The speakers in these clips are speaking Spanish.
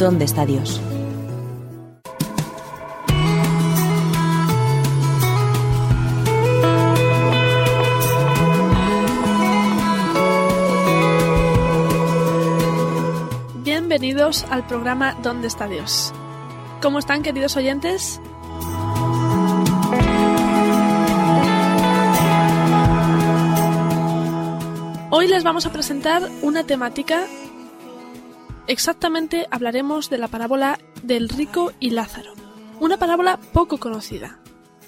¿Dónde está Dios? Bienvenidos al programa ¿Dónde está Dios? ¿Cómo están queridos oyentes? Hoy les vamos a presentar una temática. Exactamente hablaremos de la parábola del rico y Lázaro. Una parábola poco conocida.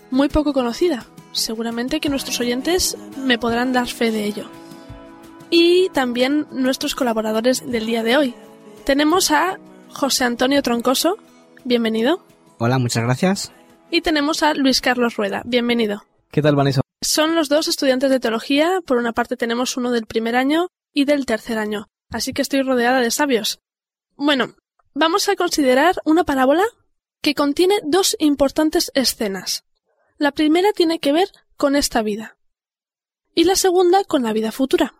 Muy poco conocida. Seguramente que nuestros oyentes me podrán dar fe de ello. Y también nuestros colaboradores del día de hoy. Tenemos a José Antonio Troncoso. Bienvenido. Hola, muchas gracias. Y tenemos a Luis Carlos Rueda. Bienvenido. ¿Qué tal, Vanessa? Son los dos estudiantes de teología. Por una parte tenemos uno del primer año y del tercer año. Así que estoy rodeada de sabios. Bueno, vamos a considerar una parábola que contiene dos importantes escenas. La primera tiene que ver con esta vida y la segunda con la vida futura.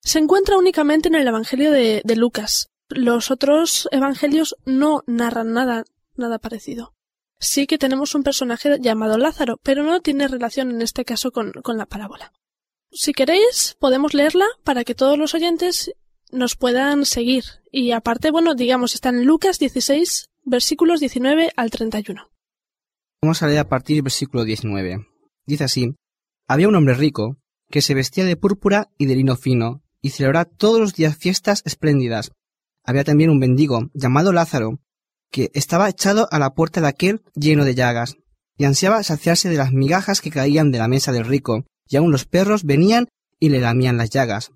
Se encuentra únicamente en el Evangelio de, Lucas. Los otros evangelios no narran nada, nada parecido. Sí que tenemos un personaje llamado Lázaro, pero no tiene relación en este caso con la parábola. Si queréis, podemos leerla para que todos los oyentes nos puedan seguir. Y aparte, bueno, digamos, está en Lucas 16, versículos 19 al 31. Vamos a leer a partir del versículo 19. Dice así, Había un hombre rico que se vestía de púrpura y de lino fino y celebraba todos los días fiestas espléndidas. Había también un mendigo llamado Lázaro que estaba echado a la puerta de aquel lleno de llagas, y ansiaba saciarse de las migajas que caían de la mesa del rico, y aun los perros venían y le lamían las llagas.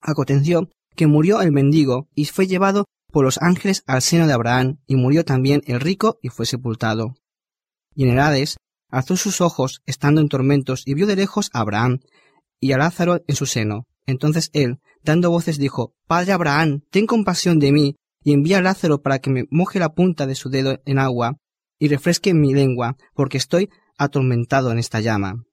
Aconteció que murió el mendigo y fue llevado por los ángeles al seno de Abraham, y murió también el rico y fue sepultado. Y en el alzó sus ojos, estando en tormentos, y vio de lejos a Abraham y a Lázaro en su seno. Entonces él, dando voces, dijo, Padre Abraham, ten compasión de mí, y envía a Lázaro para que me moje la punta de su dedo en agua y refresque mi lengua, porque estoy atormentado en esta llama.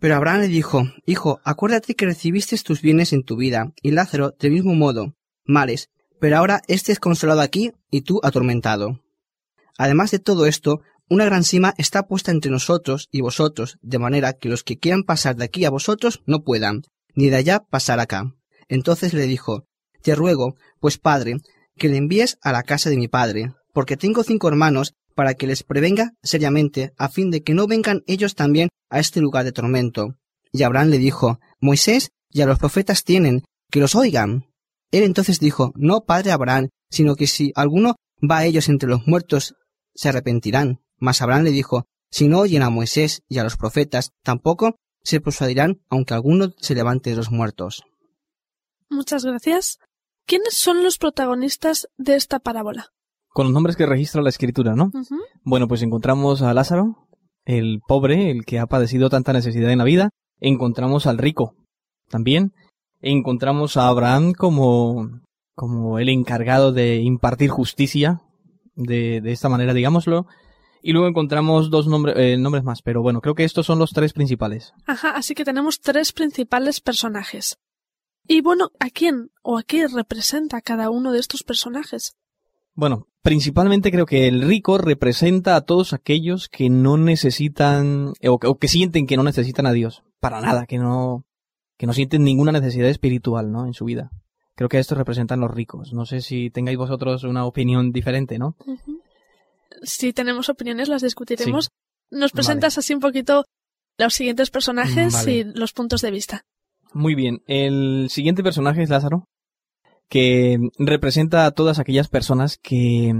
Pero Abraham le dijo, Hijo, acuérdate que recibiste tus bienes en tu vida, y Lázaro del mismo modo, males, pero ahora éste es consolado aquí y tú atormentado. Además de todo esto, una gran cima está puesta entre nosotros y vosotros, de manera que los que quieran pasar de aquí a vosotros no puedan, ni de allá pasar acá. Entonces le dijo, Te ruego, pues padre, que le envíes a la casa de mi padre, porque tengo cinco hermanos, para que les prevenga seriamente, a fin de que no vengan ellos también a este lugar de tormento. Y Abraham le dijo, Moisés y a los profetas tienen, que los oigan. Él entonces dijo, No, padre Abraham, sino que si alguno va a ellos entre los muertos, se arrepentirán. Mas Abraham le dijo, Si no oyen a Moisés y a los profetas, tampoco se persuadirán, aunque alguno se levante de los muertos. Muchas gracias. ¿Quiénes son los protagonistas de esta parábola? Con los nombres que registra la escritura, ¿no? Bueno, pues encontramos a Lázaro, el pobre, el que ha padecido tanta necesidad en la vida. Encontramos al rico, también. Encontramos a Abraham como, como el encargado de impartir justicia, de, de esta manera, digámoslo. Y luego encontramos dos nombres, eh, nombres más, pero bueno, creo que estos son los tres principales. Ajá, así que tenemos tres principales personajes. Y bueno, ¿a quién o a qué representa cada uno de estos personajes? Bueno, principalmente creo que el rico representa a todos aquellos que no necesitan o que, o que sienten que no necesitan a Dios para nada, que no que no sienten ninguna necesidad espiritual, ¿no? En su vida. Creo que estos representan los ricos. No sé si tengáis vosotros una opinión diferente, ¿no? Si tenemos opiniones, las discutiremos. Nos presentas así un poquito los siguientes personajes Vale. y los puntos de vista. Muy bien. El siguiente personaje es Lázaro, que representa a todas aquellas personas que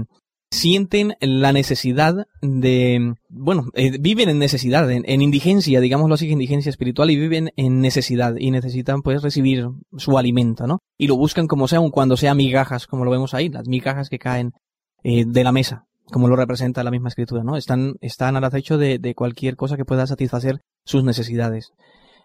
sienten la necesidad de, bueno, eh, viven en necesidad, en, en, indigencia, digámoslo así, indigencia espiritual y viven en necesidad y necesitan pues recibir su alimento, ¿no? Y lo buscan como sea, aun cuando sea migajas, como lo vemos ahí, las migajas que caen eh, de la mesa, como lo representa la misma escritura, ¿no? Están, están al acecho de, de cualquier cosa que pueda satisfacer sus necesidades.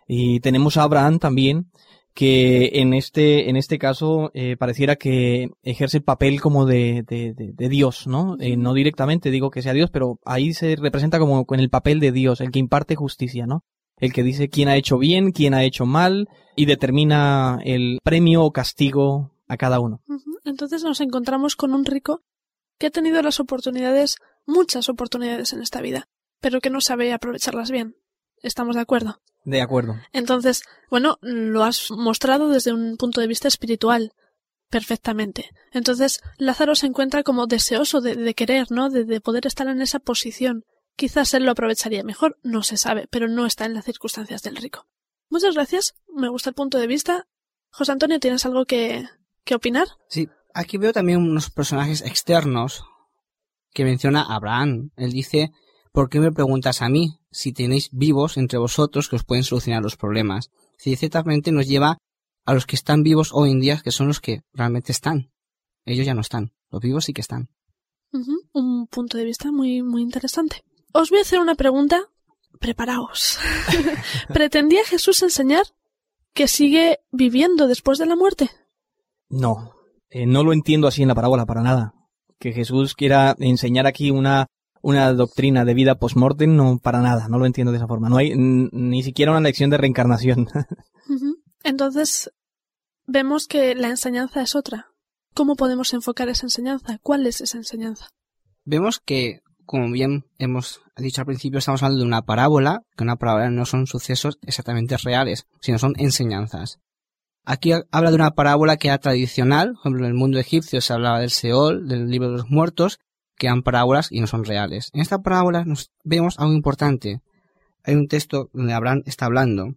Y tenemos a Abraham también, que en este, en este caso eh, pareciera que ejerce el papel como de, de, de, Dios, ¿no? Eh, no directamente digo que sea Dios, pero ahí se representa como en el papel de Dios, el que imparte justicia, ¿no? El que dice quién ha hecho bien, quién ha hecho mal y determina el premio o castigo a cada uno. Entonces nos encontramos con un rico que ha tenido las oportunidades, muchas oportunidades en esta vida, pero que no sabe aprovecharlas bien. ¿Estamos de acuerdo? De acuerdo. Entonces, bueno, lo has mostrado desde un punto de vista espiritual. Perfectamente. Entonces, Lázaro se encuentra como deseoso de, querer, ¿no? De, de, poder estar en esa posición. Quizás él lo aprovecharía mejor, no se sabe, pero no está en las circunstancias del rico. Muchas gracias, me gusta el punto de vista. José Antonio, ¿tienes algo que, que opinar? Sí, aquí veo también unos personajes externos que menciona Abraham. Él dice ¿por qué me preguntas a mí si tenéis vivos entre vosotros que os pueden solucionar los problemas? Si ciertamente nos lleva a los que están vivos hoy en día, que son los que realmente están. Ellos ya no están, los vivos sí que están. Un punto de vista muy, muy interesante. Os voy a hacer una pregunta. Preparaos. ¿Pretendía Jesús enseñar que sigue viviendo después de la muerte? No, eh, no lo entiendo así en la parábola para nada. Que Jesús quiera enseñar aquí una una doctrina de vida post-mortem, no para nada, no lo entiendo de esa forma. No hay ni siquiera una lección de reencarnación. Entonces, vemos que la enseñanza es otra. ¿Cómo podemos enfocar esa enseñanza? ¿Cuál es esa enseñanza? Vemos que, como bien hemos dicho al principio, estamos hablando de una parábola, que una parábola no son sucesos exactamente reales, sino son enseñanzas. Aquí habla de una parábola que era tradicional, por ejemplo, en el mundo egipcio se hablaba del Seol, del libro de los muertos, que han parábolas y no son reales. En esta parábola nos vemos algo importante. Hay un texto donde Abraham está hablando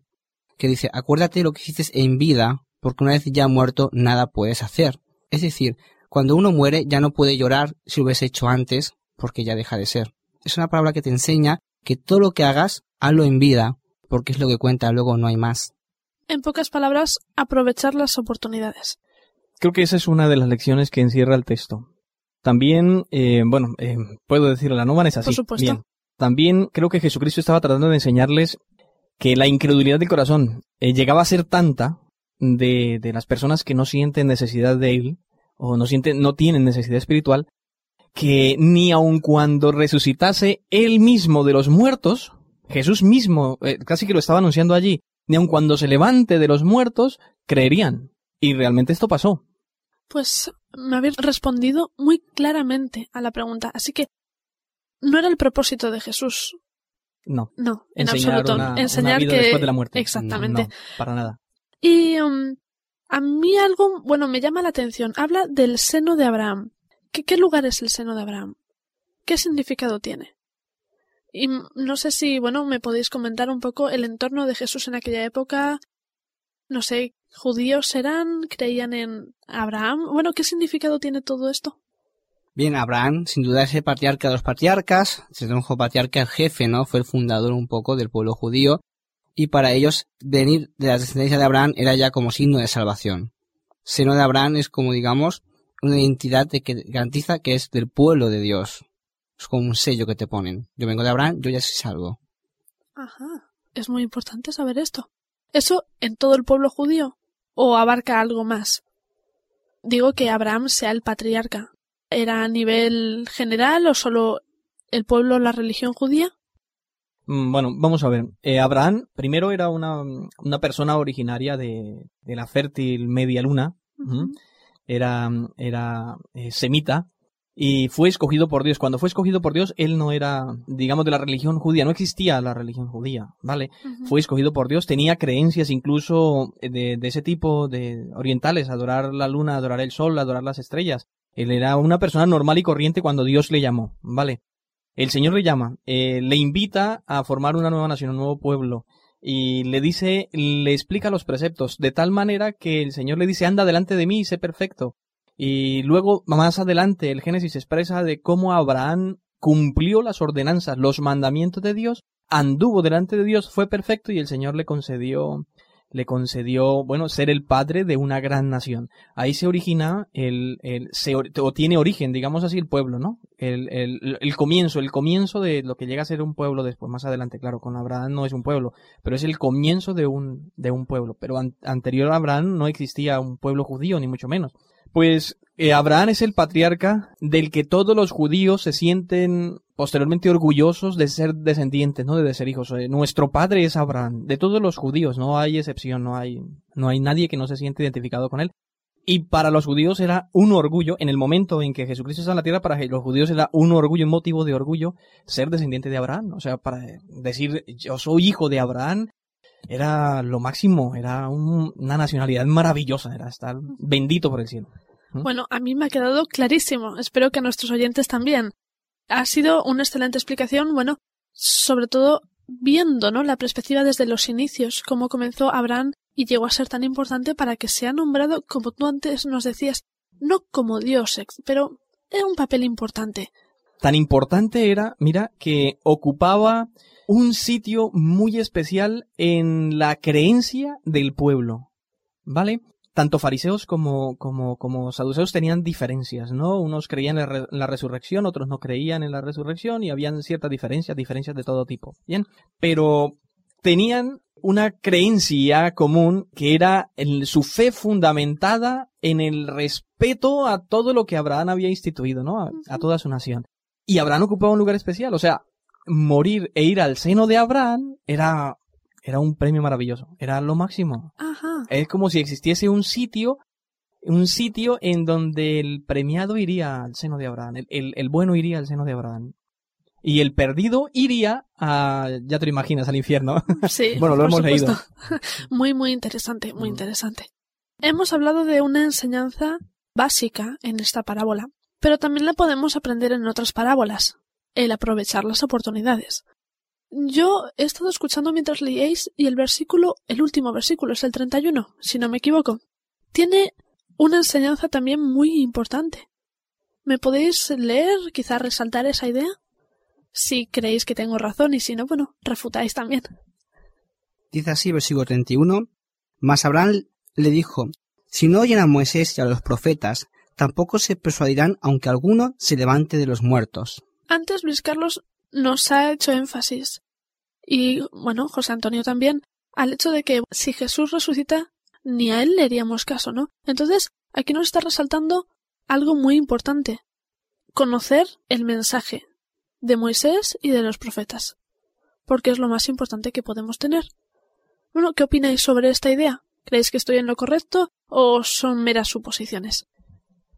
que dice, acuérdate lo que hiciste en vida, porque una vez ya muerto nada puedes hacer. Es decir, cuando uno muere ya no puede llorar si lo hubiese hecho antes, porque ya deja de ser. Es una parábola que te enseña que todo lo que hagas, hazlo en vida, porque es lo que cuenta, luego no hay más. En pocas palabras, aprovechar las oportunidades. Creo que esa es una de las lecciones que encierra el texto. También, eh, bueno, eh, puedo decirlo, la no es así. Por supuesto. También creo que Jesucristo estaba tratando de enseñarles que la incredulidad del corazón eh, llegaba a ser tanta de, de las personas que no sienten necesidad de Él, o no sienten, no tienen necesidad espiritual, que ni aun cuando resucitase Él mismo de los muertos, Jesús mismo, casi que lo estaba anunciando allí, ni aun cuando se levante de los muertos, creerían. Y realmente esto pasó. Pues me habéis respondido muy claramente a la pregunta, así que no era el propósito de Jesús. No. No, en absoluto. Enseñar que después de la muerte. Exactamente. para nada. Y um, a mí algo, bueno, me llama la atención. Habla del seno de Abraham. ¿Qué, ¿Qué lugar es el seno de Abraham? ¿Qué significado tiene? Y no sé si, bueno, me podéis comentar un poco el entorno de Jesús en aquella época. No sé, judíos eran, creían en Abraham. Bueno, ¿qué significado tiene todo esto? Bien, Abraham, sin duda es el patriarca de los patriarcas, se dijo patriarca el jefe, ¿no? Fue el fundador un poco del pueblo judío, y para ellos venir de la descendencia de Abraham era ya como signo de salvación. Seno de Abraham es como, digamos, una identidad de que garantiza que es del pueblo de Dios. Es como un sello que te ponen. Yo vengo de Abraham, yo ya soy salvo. Ajá. Es muy importante saber esto. ¿Eso en todo el pueblo judío? ¿O abarca algo más? Digo que Abraham sea el patriarca. ¿Era a nivel general o solo el pueblo, la religión judía? Mm, bueno, vamos a ver. Eh, Abraham primero era una, una persona originaria de, de, la fértil media luna. Era, era eh, semita y fue escogido por Dios. Cuando fue escogido por Dios, él no era, digamos, de la religión judía, no existía la religión judía, ¿vale? Fue escogido por Dios, tenía creencias incluso de, de, ese tipo de orientales, adorar la luna, adorar el sol, adorar las estrellas. Él era una persona normal y corriente cuando Dios le llamó, ¿vale? El Señor le llama, eh, le invita a formar una nueva nación, un nuevo pueblo, y le dice, le explica los preceptos, de tal manera que el Señor le dice, anda delante de mí y sé perfecto Y luego, más adelante, el Génesis expresa de cómo Abraham cumplió las ordenanzas, los mandamientos de Dios, anduvo delante de Dios, fue perfecto y el Señor le concedió le concedió, bueno, ser el padre de una gran nación. Ahí se origina el, el se, o tiene origen, digamos así, el pueblo, ¿no? El, el, el, comienzo, el comienzo de lo que llega a ser un pueblo después, más adelante, claro, con Abraham no es un pueblo, pero es el comienzo de un, de un pueblo. Pero anterior a Abraham no existía un pueblo judío, ni mucho menos. Pues eh, Abraham es el patriarca del que todos los judíos se sienten posteriormente orgullosos de ser descendientes, ¿no? De ser hijos. Eh, nuestro padre es Abraham. De todos los judíos, no hay excepción, no hay, no hay nadie que no se siente identificado con él. Y para los judíos era un orgullo, en el momento en que Jesucristo está en la tierra, para los judíos era un orgullo, un motivo de orgullo, ser descendiente de Abraham. O sea, para decir, yo soy hijo de Abraham, era lo máximo, era una nacionalidad maravillosa, era estar bendito por el cielo. Bueno, a mí me ha quedado clarísimo. Espero que a nuestros oyentes también. Ha sido una excelente explicación, bueno, sobre todo viendo, ¿no? La perspectiva desde los inicios, cómo comenzó Abraham y llegó a ser tan importante para que sea nombrado, como tú antes nos decías, no como Dios, pero era un papel importante. Tan importante era, mira, que ocupaba un sitio muy especial en la creencia del pueblo. ¿Vale? Tanto fariseos como, como, como saduceos tenían diferencias, ¿no? Unos creían en la, resurrección, otros no creían en la resurrección y habían ciertas diferencias, diferencias de todo tipo. Bien, pero tenían una creencia común que era su fe fundamentada en el respeto a todo lo que Abraham había instituido, ¿no? A, a toda su nación. Y Abraham ocupaba un lugar especial, o sea, morir e ir al seno de Abraham era era un premio maravilloso, era lo máximo. Ajá. Es como si existiese un sitio, un sitio en donde el premiado iría al seno de Abraham, el, el, bueno iría al seno de Abraham. Y el perdido iría a, ya te lo imaginas, al infierno. Sí. bueno, lo hemos leído. Muy, muy interesante, muy mm. interesante. Hemos hablado de una enseñanza básica en esta parábola, pero también la podemos aprender en otras parábolas, el aprovechar las oportunidades. Yo he estado escuchando mientras leíais y el versículo, el último versículo es el 31, si no me equivoco. Tiene una enseñanza también muy importante. ¿Me podéis leer, quizá resaltar esa idea? Si creéis que tengo razón y si no, bueno, refutáis también. Dice así, versículo 31. Mas Abraham le dijo, si no oyen a Moisés y a los profetas, tampoco se persuadirán aunque alguno se levante de los muertos. Antes Luis Carlos nos ha hecho énfasis, y bueno, José Antonio también, al hecho de que si Jesús resucita, ni a él le haríamos caso, ¿no? Entonces, aquí nos está resaltando algo muy importante, conocer el mensaje de Moisés y de los profetas, porque es lo más importante que podemos tener. Bueno, ¿qué opináis sobre esta idea? ¿Creéis que estoy en lo correcto o son meras suposiciones?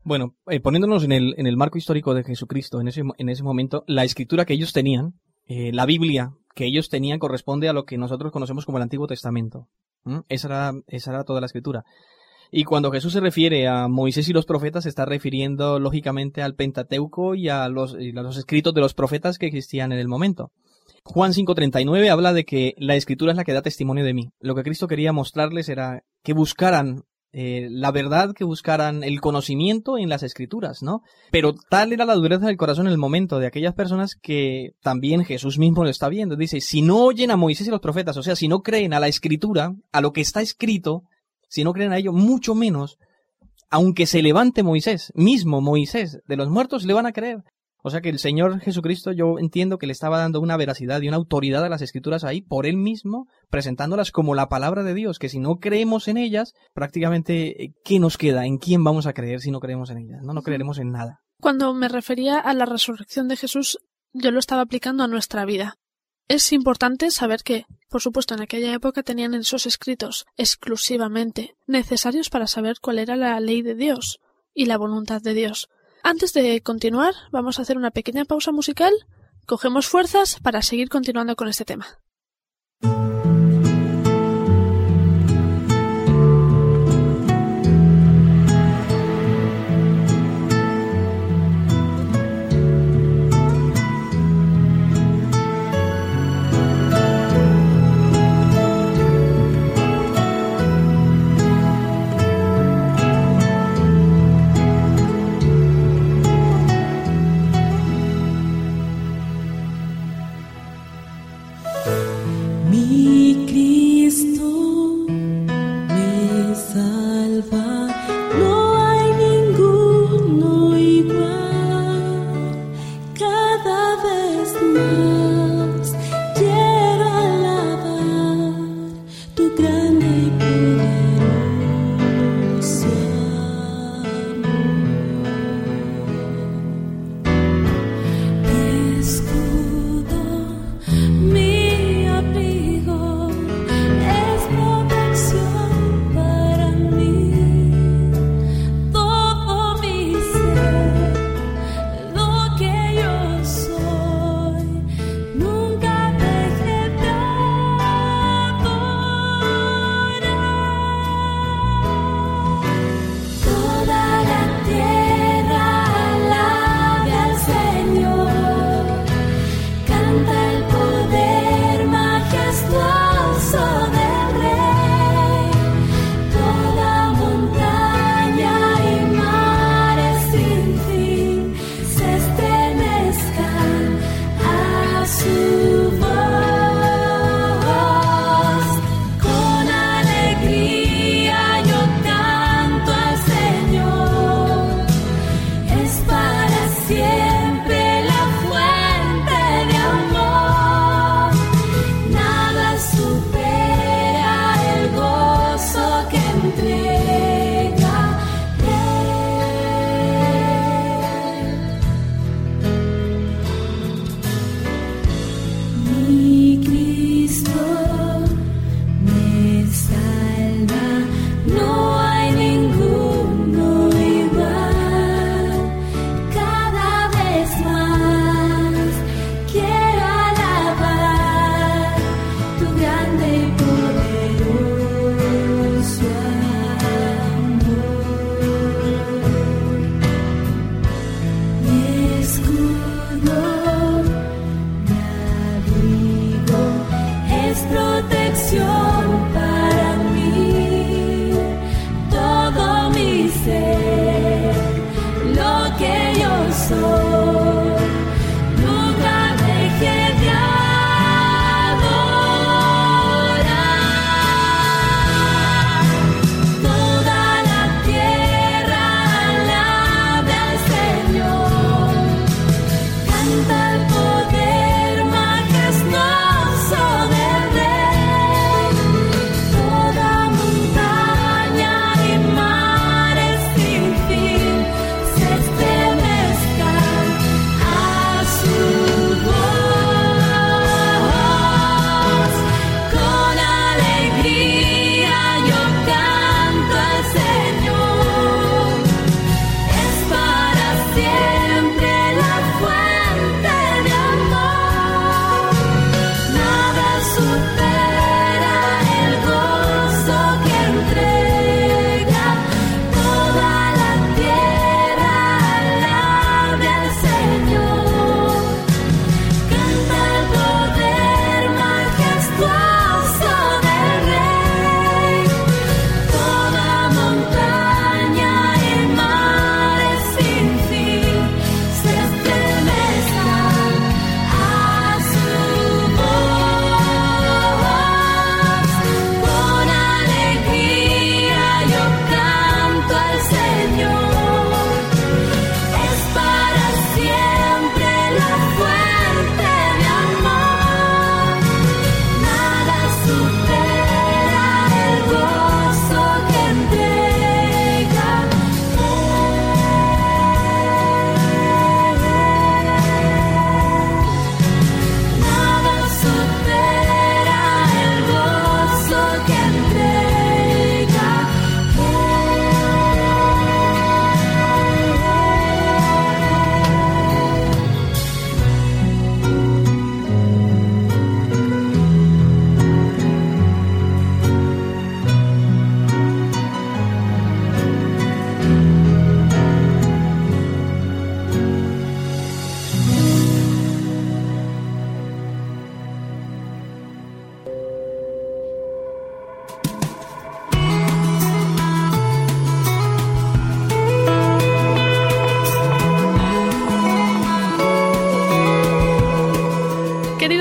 Bueno, eh, poniéndonos en el, en el marco histórico de Jesucristo, en ese, en ese momento, la escritura que ellos tenían, eh, la Biblia que ellos tenían corresponde a lo que nosotros conocemos como el Antiguo Testamento. Esa, era, esa era toda la escritura. Y cuando Jesús se refiere a Moisés y los profetas, se está refiriendo lógicamente al Pentateuco y a los, y a los escritos de los profetas que existían en el momento. Juan 5:39 habla de que la escritura es la que da testimonio de mí. Lo que Cristo quería mostrarles era que buscaran eh, la verdad que buscaran el conocimiento en las escrituras, ¿no? Pero tal era la dureza del corazón en el momento de aquellas personas que también Jesús mismo lo está viendo. Dice, si no oyen a Moisés y los profetas, o sea, si no creen a la escritura, a lo que está escrito, si no creen a ello, mucho menos, aunque se levante Moisés, mismo Moisés, de los muertos, le van a creer. O sea que el Señor Jesucristo yo entiendo que le estaba dando una veracidad y una autoridad a las escrituras ahí por él mismo, presentándolas como la palabra de Dios, que si no creemos en ellas, prácticamente, eh, ¿qué nos queda? ¿En quién vamos a creer si no creemos en ellas? No, no creeremos en nada. Cuando me refería a la resurrección de Jesús, yo lo estaba aplicando a nuestra vida. Es importante saber que, por supuesto, en aquella época tenían esos escritos exclusivamente necesarios para saber cuál era la ley de Dios y la voluntad de Dios antes de continuar, vamos a hacer una pequeña pausa musical, cogemos fuerzas para seguir continuando con este tema.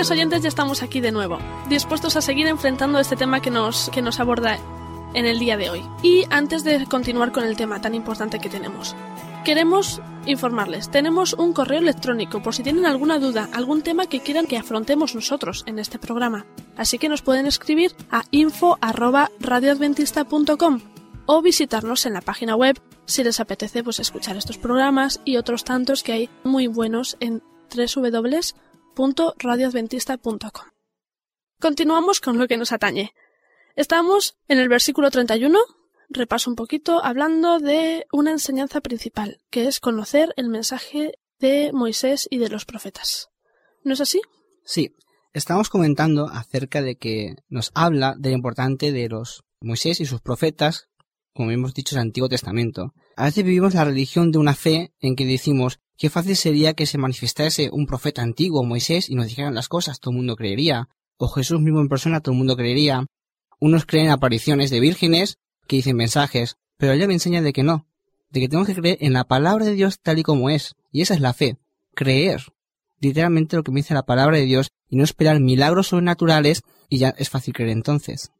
Queridos oyentes, ya estamos aquí de nuevo, dispuestos a seguir enfrentando este tema que nos, que nos aborda en el día de hoy. Y antes de continuar con el tema tan importante que tenemos, queremos informarles, tenemos un correo electrónico por si tienen alguna duda, algún tema que quieran que afrontemos nosotros en este programa. Así que nos pueden escribir a info@radioadventista.com o visitarnos en la página web si les apetece pues escuchar estos programas y otros tantos que hay muy buenos en Continuamos con lo que nos atañe. Estamos en el versículo 31, repaso un poquito, hablando de una enseñanza principal, que es conocer el mensaje de Moisés y de los profetas. ¿No es así? Sí, estamos comentando acerca de que nos habla de lo importante de los Moisés y sus profetas, como hemos dicho, el Antiguo Testamento. A veces vivimos la religión de una fe en que decimos qué fácil sería que se manifestase un profeta antiguo, Moisés, y nos dijeran las cosas, todo el mundo creería. O Jesús mismo en persona, todo el mundo creería. Unos creen apariciones de vírgenes que dicen mensajes, pero ella me enseña de que no, de que tenemos que creer en la palabra de Dios tal y como es, y esa es la fe, creer literalmente lo que me dice la palabra de Dios y no esperar milagros sobrenaturales y ya es fácil creer entonces.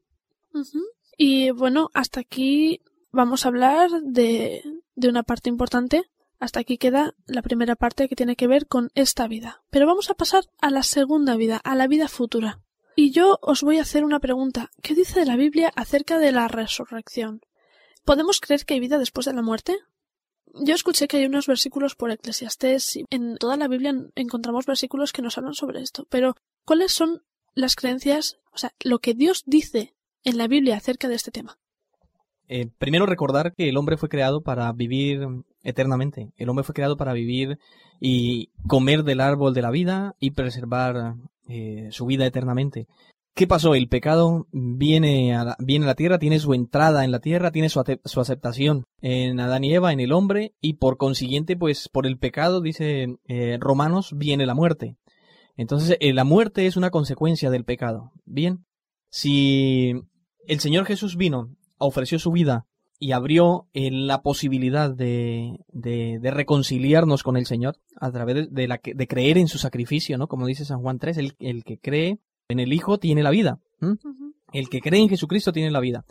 Y bueno, hasta aquí vamos a hablar de, de una parte importante. Hasta aquí queda la primera parte que tiene que ver con esta vida. Pero vamos a pasar a la segunda vida, a la vida futura. Y yo os voy a hacer una pregunta. ¿Qué dice la Biblia acerca de la resurrección? ¿Podemos creer que hay vida después de la muerte? Yo escuché que hay unos versículos por Eclesiastés y en toda la Biblia encontramos versículos que nos hablan sobre esto. Pero, ¿cuáles son las creencias, o sea, lo que Dios dice en la Biblia acerca de este tema? Eh, primero recordar que el hombre fue creado para vivir eternamente. El hombre fue creado para vivir y comer del árbol de la vida y preservar eh, su vida eternamente. ¿Qué pasó? El pecado viene a, la, viene la tierra, tiene su entrada en la tierra, tiene su, su, aceptación en Adán y Eva, en el hombre, y por consiguiente, pues por el pecado, dice eh, Romanos, viene la muerte. Entonces, eh, la muerte es una consecuencia del pecado. Bien, si el Señor Jesús vino, ofreció su vida y abrió eh, la posibilidad de, de, de, reconciliarnos con el Señor a través de, la, de creer en su sacrificio, ¿no? Como dice San Juan 3, el, el que cree en el Hijo tiene la vida. El que cree en Jesucristo tiene la vida.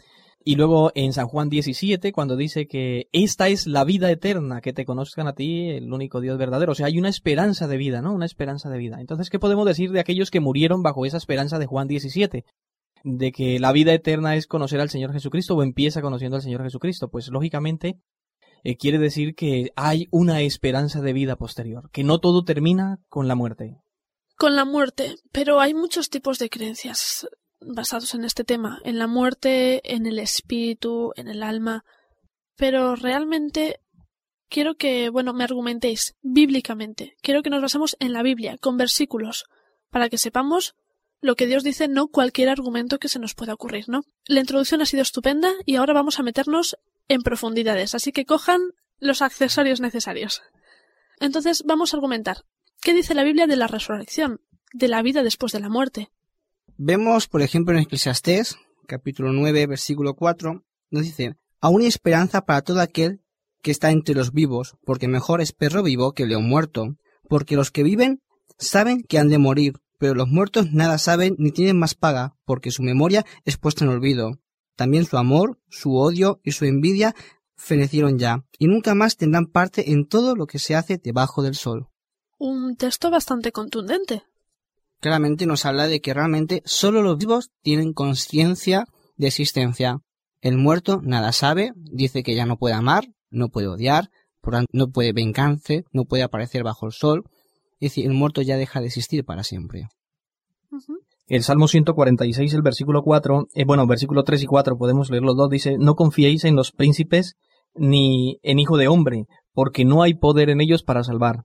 Y luego en San Juan 17, cuando dice que esta es la vida eterna, que te conozcan a ti, el único Dios verdadero. O sea, hay una esperanza de vida, ¿no? Una esperanza de vida. Entonces, ¿qué podemos decir de aquellos que murieron bajo esa esperanza de Juan 17? De que la vida eterna es conocer al Señor Jesucristo o empieza conociendo al Señor Jesucristo. Pues lógicamente eh, quiere decir que hay una esperanza de vida posterior, que no todo termina con la muerte. Con la muerte, pero hay muchos tipos de creencias basados en este tema, en la muerte, en el espíritu, en el alma, pero realmente quiero que, bueno, me argumentéis bíblicamente, quiero que nos basemos en la Biblia, con versículos, para que sepamos lo que Dios dice, no cualquier argumento que se nos pueda ocurrir, ¿no? La introducción ha sido estupenda y ahora vamos a meternos en profundidades, así que cojan los accesorios necesarios. Entonces vamos a argumentar. ¿Qué dice la Biblia de la resurrección, de la vida después de la muerte? Vemos, por ejemplo, en Eclesiastés, capítulo 9, versículo 4, nos dice, aún hay esperanza para todo aquel que está entre los vivos, porque mejor es perro vivo que león muerto, porque los que viven saben que han de morir, pero los muertos nada saben ni tienen más paga, porque su memoria es puesta en olvido. También su amor, su odio y su envidia fenecieron ya, y nunca más tendrán parte en todo lo que se hace debajo del sol. Un texto bastante contundente. Claramente nos habla de que realmente solo los vivos tienen conciencia de existencia. El muerto nada sabe, dice que ya no puede amar, no puede odiar, no puede vengarse, no puede aparecer bajo el sol, es decir, el muerto ya deja de existir para siempre. El Salmo 146, el versículo 4, eh, bueno, versículo 3 y 4, podemos leer los dos, dice, no confiéis en los príncipes ni en hijo de hombre, porque no hay poder en ellos para salvar.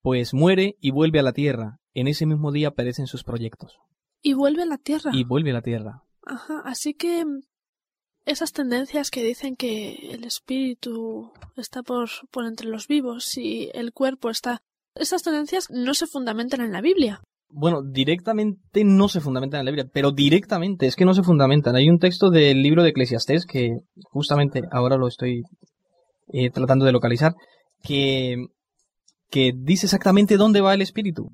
Pues muere y vuelve a la tierra, en ese mismo día perecen sus proyectos. Y vuelve a la tierra. Y vuelve a la tierra. Ajá, así que esas tendencias que dicen que el espíritu está por, por entre los vivos y el cuerpo está esas tendencias no se fundamentan en la Biblia. Bueno, directamente no se fundamentan en la Biblia, pero directamente es que no se fundamentan. Hay un texto del libro de Eclesiastés que justamente ahora lo estoy eh, tratando de localizar, que, que dice exactamente dónde va el espíritu.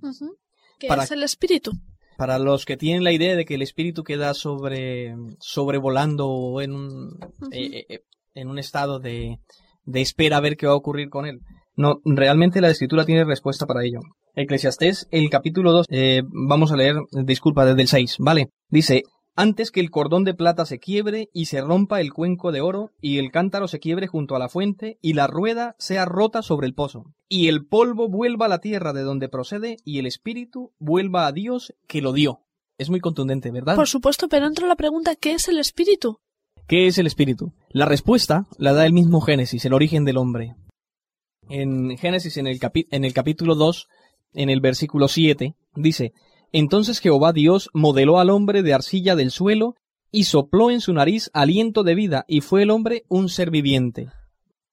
¿Qué es el espíritu? Para los que tienen la idea de que el espíritu queda sobre sobrevolando en un, eh, eh, en un estado de, de espera a ver qué va a ocurrir con él. No, realmente la escritura tiene respuesta para ello. Eclesiastés, el capítulo 2, eh, vamos a leer, disculpa, desde el 6, ¿vale? Dice, antes que el cordón de plata se quiebre y se rompa el cuenco de oro, y el cántaro se quiebre junto a la fuente, y la rueda sea rota sobre el pozo, y el polvo vuelva a la tierra de donde procede, y el espíritu vuelva a Dios que lo dio. Es muy contundente, ¿verdad? Por supuesto, pero entra la pregunta, ¿qué es el espíritu? ¿Qué es el espíritu? La respuesta la da el mismo Génesis, el origen del hombre. En Génesis, en el, en el capítulo 2, en el versículo 7, dice, entonces Jehová Dios modeló al hombre de arcilla del suelo y sopló en su nariz aliento de vida y fue el hombre un ser viviente.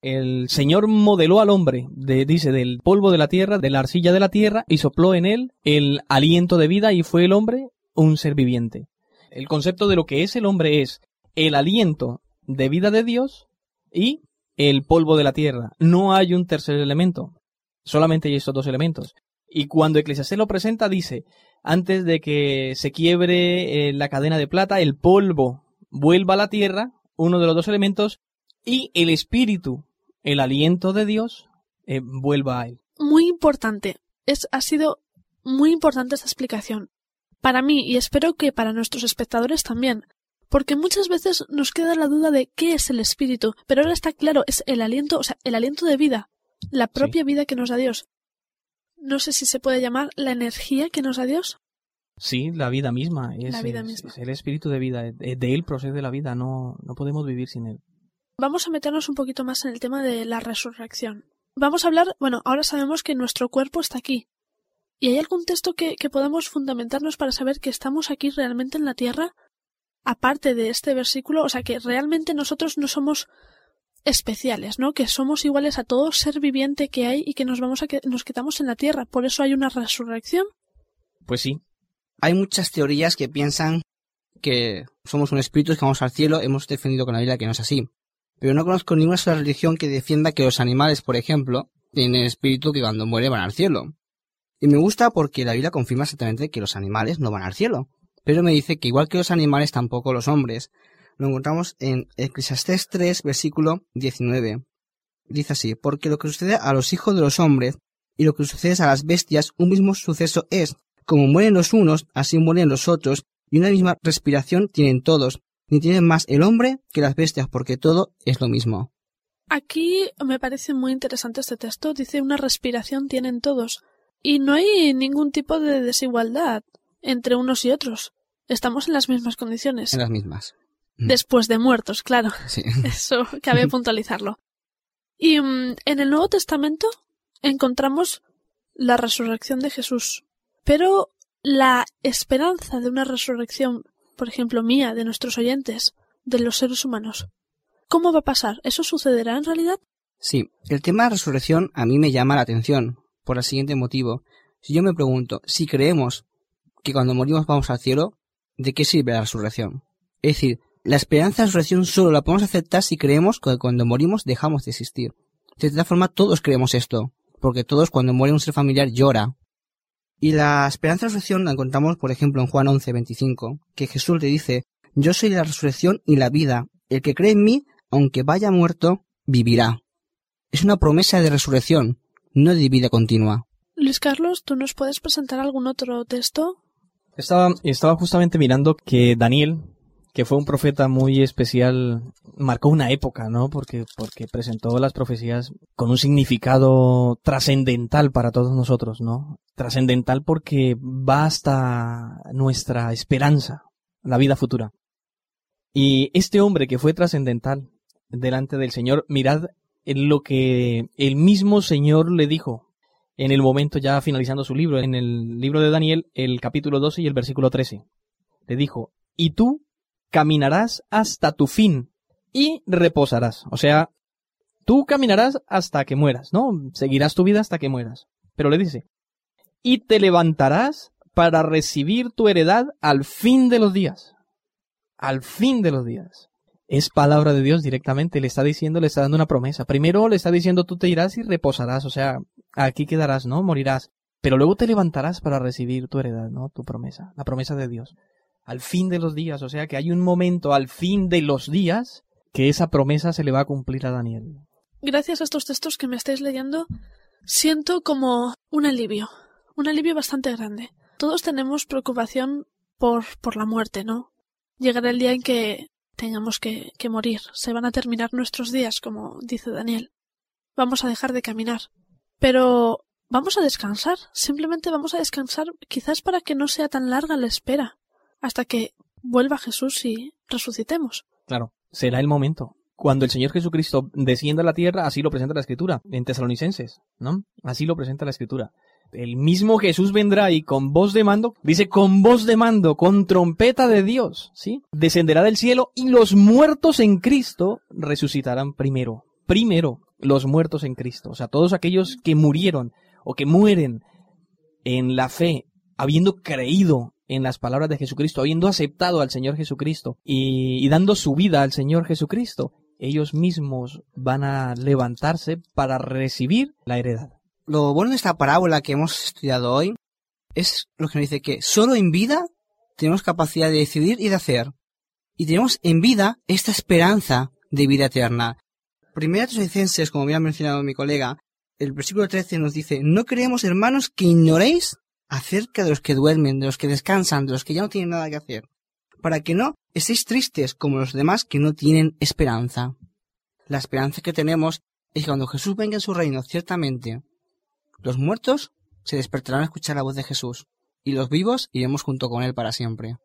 El Señor modeló al hombre, dice, del polvo de la tierra, de la arcilla de la tierra, y sopló en él el aliento de vida y fue el hombre un ser viviente. El concepto de lo que es el hombre es el aliento de vida de Dios y el polvo de la tierra. No hay un tercer elemento. Solamente hay estos dos elementos. Y cuando Eclesiastés lo presenta, dice, antes de que se quiebre eh, la cadena de plata, el polvo vuelva a la tierra, uno de los dos elementos, y el espíritu, el aliento de Dios, eh, vuelva a él. Muy importante. Es, ha sido muy importante esta explicación. Para mí, y espero que para nuestros espectadores también. Porque muchas veces nos queda la duda de qué es el espíritu, pero ahora está claro, es el aliento, o sea, el aliento de vida, la propia vida que nos da Dios no sé si se puede llamar la energía que nos da Dios. Sí, la vida misma. Es, el espíritu de vida. De él procede la vida. No, no podemos vivir sin él. Vamos a meternos un poquito más en el tema de la resurrección. Vamos a hablar, bueno, ahora sabemos que nuestro cuerpo está aquí. ¿Y hay algún texto que, que podamos fundamentarnos para saber que estamos aquí realmente en la tierra? Aparte de este versículo, o sea que realmente nosotros no somos especiales, ¿no? Que somos iguales a todo ser viviente que hay y que nos vamos a que nos quedamos en la tierra. Por eso hay una resurrección. Pues sí. Hay muchas teorías que piensan que somos un espíritu que vamos al cielo. Hemos defendido con la Biblia que no es así. Pero no conozco ninguna sola religión que defienda que los animales, por ejemplo, tienen espíritu que cuando mueren van al cielo. Y me gusta porque la Biblia confirma exactamente que los animales no van al cielo. Pero me dice que igual que los animales tampoco los hombres, lo encontramos en Eclesiastés 3, versículo 19. Dice así, porque lo que sucede a los hijos de los hombres y lo que sucede a las bestias, un mismo suceso es, como mueren los unos, así mueren los otros, y una misma respiración tienen todos, ni tienen más el hombre que las bestias, porque todo es lo mismo. Aquí me parece muy interesante este texto, dice una respiración tienen todos, y no hay ningún tipo de desigualdad entre unos y otros. Estamos en las mismas condiciones. En las mismas. Mm. Después de muertos, claro. Sí. Eso cabe puntualizarlo. Y mm, en el Nuevo Testamento encontramos la resurrección de Jesús. Pero la esperanza de una resurrección, por ejemplo, mía, de nuestros oyentes, de los seres humanos, ¿cómo va a pasar? ¿Eso sucederá en realidad? Sí, el tema de la resurrección a mí me llama la atención, por el siguiente motivo. Si yo me pregunto, si creemos que cuando morimos vamos al cielo, ¿de qué sirve la resurrección? Es decir, la esperanza de resurrección solo la podemos aceptar si creemos que cuando morimos dejamos de existir. De esta forma todos creemos esto, porque todos cuando muere un ser familiar llora. Y la esperanza de resurrección la encontramos, por ejemplo, en Juan 11, 25, que Jesús le dice, Yo soy la resurrección y la vida. El que cree en mí, aunque vaya muerto, vivirá. Es una promesa de resurrección, no de vida continua. Luis Carlos, ¿tú nos puedes presentar algún otro texto? Estaba, estaba justamente mirando que Daniel, que fue un profeta muy especial, marcó una época, ¿no? Porque, porque presentó las profecías con un significado trascendental para todos nosotros, ¿no? Trascendental porque va hasta nuestra esperanza, la vida futura. Y este hombre que fue trascendental delante del Señor, mirad lo que el mismo Señor le dijo en el momento ya finalizando su libro, en el libro de Daniel, el capítulo 12 y el versículo 13. Le dijo, y tú caminarás hasta tu fin y reposarás. O sea, tú caminarás hasta que mueras, ¿no? Seguirás tu vida hasta que mueras. Pero le dice, y te levantarás para recibir tu heredad al fin de los días. Al fin de los días. Es palabra de Dios directamente, le está diciendo, le está dando una promesa. Primero le está diciendo tú te irás y reposarás, o sea, aquí quedarás, ¿no? Morirás. pero luego te levantarás para recibir tu heredad, ¿no? Tu promesa, la promesa de Dios. Al fin de los días, o sea que hay un momento al fin de los días que esa promesa se le va a cumplir a Daniel. Gracias a estos textos que me estáis leyendo, siento como un alivio, un alivio bastante grande. Todos tenemos preocupación por, por la muerte, ¿no? Llegará el día en que tengamos que, que morir. Se van a terminar nuestros días, como dice Daniel. Vamos a dejar de caminar. Pero vamos a descansar. Simplemente vamos a descansar, quizás para que no sea tan larga la espera, hasta que vuelva Jesús y resucitemos. Claro, será el momento. Cuando el Señor Jesucristo descienda a la tierra, así lo presenta la Escritura, en Tesalonicenses, ¿no? Así lo presenta la Escritura el mismo Jesús vendrá y con voz de mando, dice con voz de mando, con trompeta de Dios, ¿sí? Descenderá del cielo y los muertos en Cristo resucitarán primero. Primero, los muertos en Cristo. O sea, todos aquellos que murieron o que mueren en la fe, habiendo creído en las palabras de Jesucristo, habiendo aceptado al Señor Jesucristo y, dando su vida al Señor Jesucristo, ellos mismos van a levantarse para recibir la heredad lo bueno de esta parábola que hemos estudiado hoy es lo que nos dice que solo en vida tenemos capacidad de decidir y de hacer. Y tenemos en vida esta esperanza de vida eterna. Primera Tesalonicenses, como había mencionado mi colega, el versículo 13 nos dice, no creemos hermanos que ignoréis acerca de los que duermen, de los que descansan, de los que ya no tienen nada que hacer, para que no estéis tristes como los demás que no tienen esperanza. La esperanza que tenemos es que cuando Jesús venga en su reino, ciertamente, los muertos se despertarán a escuchar la voz de Jesús, y los vivos iremos junto con Él para siempre.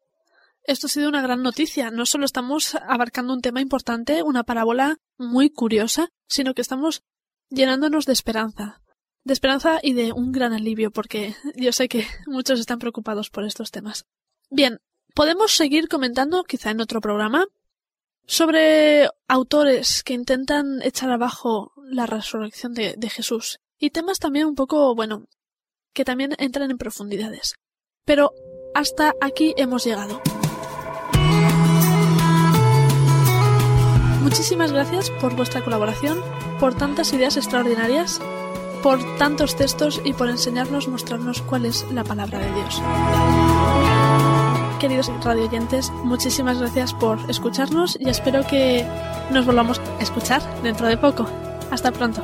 Esto ha sido una gran noticia. No solo estamos abarcando un tema importante, una parábola muy curiosa, sino que estamos llenándonos de esperanza. De esperanza y de un gran alivio, porque yo sé que muchos están preocupados por estos temas. Bien, podemos seguir comentando, quizá en otro programa, sobre autores que intentan echar abajo la resurrección de, Jesús y temas también un poco, bueno, que también entran en profundidades. Pero hasta aquí hemos llegado. Muchísimas gracias por vuestra colaboración, por tantas ideas extraordinarias, por tantos textos y por enseñarnos, mostrarnos cuál es la palabra de Dios. Queridos radioyentes, muchísimas gracias por escucharnos y espero que nos volvamos a escuchar dentro de poco. Hasta pronto.